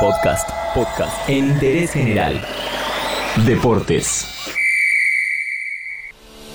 Podcast, podcast en interés general. Deportes.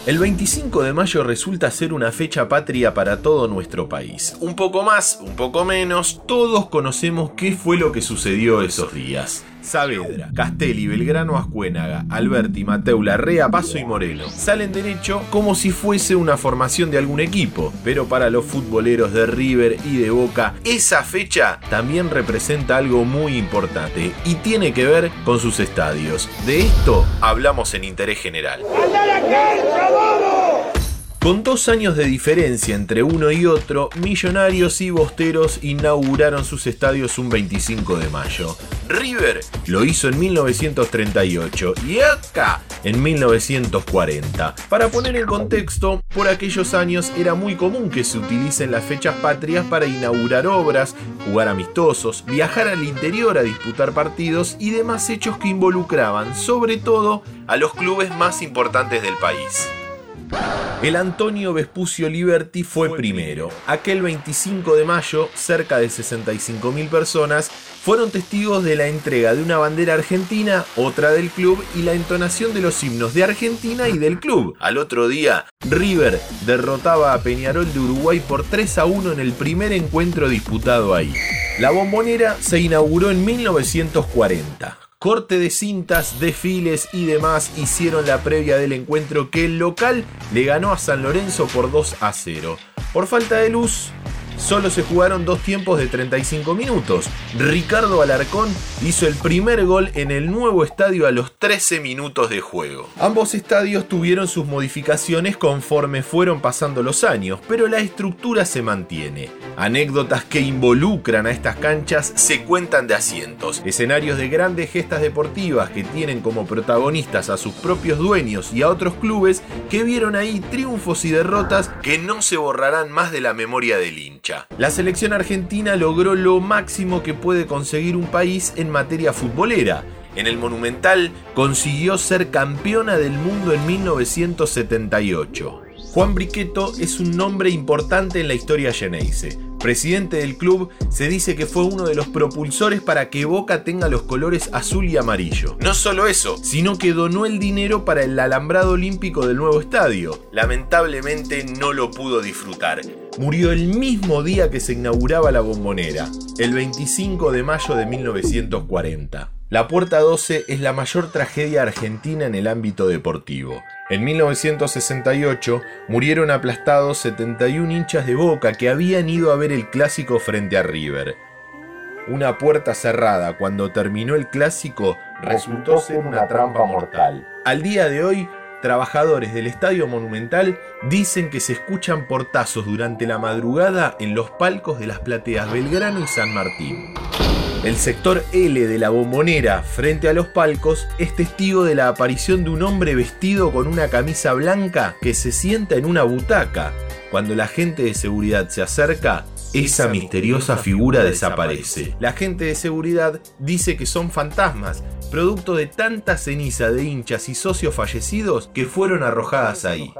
El 25 de mayo resulta ser una fecha patria para todo nuestro país. Un poco más, un poco menos, todos conocemos qué fue lo que sucedió esos días. Saavedra, Castelli, Belgrano, Ascuénaga, Alberti, Mateu, Larrea, Paso y Moreno salen derecho como si fuese una formación de algún equipo, pero para los futboleros de River y de Boca, esa fecha también representa algo muy importante y tiene que ver con sus estadios. De esto hablamos en Interés General. Con dos años de diferencia entre uno y otro, Millonarios y Bosteros inauguraron sus estadios un 25 de mayo. River lo hizo en 1938 y acá en 1940. Para poner en contexto, por aquellos años era muy común que se utilicen las fechas patrias para inaugurar obras, jugar amistosos, viajar al interior a disputar partidos y demás hechos que involucraban sobre todo a los clubes más importantes del país. El Antonio Vespucio Liberty fue primero. Aquel 25 de mayo, cerca de 65.000 personas fueron testigos de la entrega de una bandera argentina, otra del club y la entonación de los himnos de Argentina y del club. Al otro día, River derrotaba a Peñarol de Uruguay por 3 a 1 en el primer encuentro disputado ahí. La bombonera se inauguró en 1940. Corte de cintas, desfiles y demás hicieron la previa del encuentro que el local le ganó a San Lorenzo por 2 a 0. Por falta de luz, solo se jugaron dos tiempos de 35 minutos. Ricardo Alarcón hizo el primer gol en el nuevo estadio a los 13 minutos de juego. Ambos estadios tuvieron sus modificaciones conforme fueron pasando los años, pero la estructura se mantiene. Anécdotas que involucran a estas canchas se cuentan de asientos, escenarios de grandes gestas deportivas que tienen como protagonistas a sus propios dueños y a otros clubes que vieron ahí triunfos y derrotas que no se borrarán más de la memoria del hincha. La selección argentina logró lo máximo que puede conseguir un país en materia futbolera. En el Monumental consiguió ser campeona del mundo en 1978. Juan Briqueto es un nombre importante en la historia geneise. Presidente del club, se dice que fue uno de los propulsores para que Boca tenga los colores azul y amarillo. No solo eso, sino que donó el dinero para el alambrado olímpico del nuevo estadio. Lamentablemente no lo pudo disfrutar. Murió el mismo día que se inauguraba la bombonera, el 25 de mayo de 1940. La Puerta 12 es la mayor tragedia argentina en el ámbito deportivo. En 1968 murieron aplastados 71 hinchas de Boca que habían ido a ver el clásico frente a River. Una puerta cerrada cuando terminó el clásico resultó ser una trampa mortal. Al día de hoy, trabajadores del Estadio Monumental dicen que se escuchan portazos durante la madrugada en los palcos de las plateas Belgrano y San Martín. El sector L de la bombonera frente a los palcos es testigo de la aparición de un hombre vestido con una camisa blanca que se sienta en una butaca. Cuando la gente de seguridad se acerca, esa misteriosa figura desaparece. La gente de seguridad dice que son fantasmas, producto de tanta ceniza de hinchas y socios fallecidos que fueron arrojadas ahí.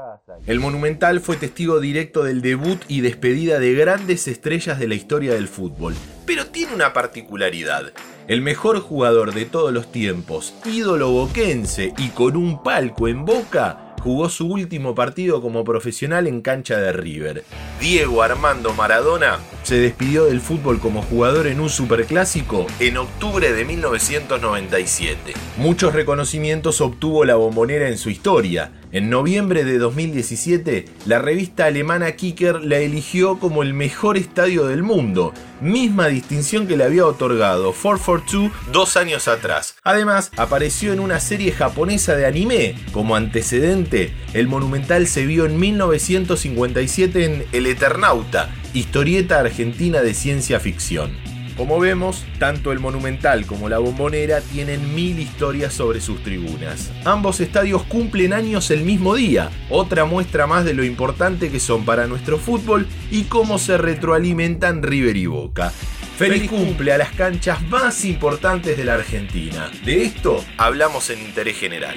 El Monumental fue testigo directo del debut y despedida de grandes estrellas de la historia del fútbol, pero tiene una particularidad. El mejor jugador de todos los tiempos, ídolo boquense y con un palco en boca, jugó su último partido como profesional en cancha de River. Diego Armando Maradona se despidió del fútbol como jugador en un superclásico en octubre de 1997. Muchos reconocimientos obtuvo la bombonera en su historia. En noviembre de 2017, la revista alemana Kicker la eligió como el mejor estadio del mundo, misma distinción que le había otorgado 442 dos años atrás. Además, apareció en una serie japonesa de anime. Como antecedente, el Monumental se vio en 1957 en El Eternauta, historieta argentina de ciencia ficción. Como vemos, tanto el Monumental como la Bombonera tienen mil historias sobre sus tribunas. Ambos estadios cumplen años el mismo día, otra muestra más de lo importante que son para nuestro fútbol y cómo se retroalimentan River y Boca. Feliz cumple a las canchas más importantes de la Argentina. De esto hablamos en Interés General.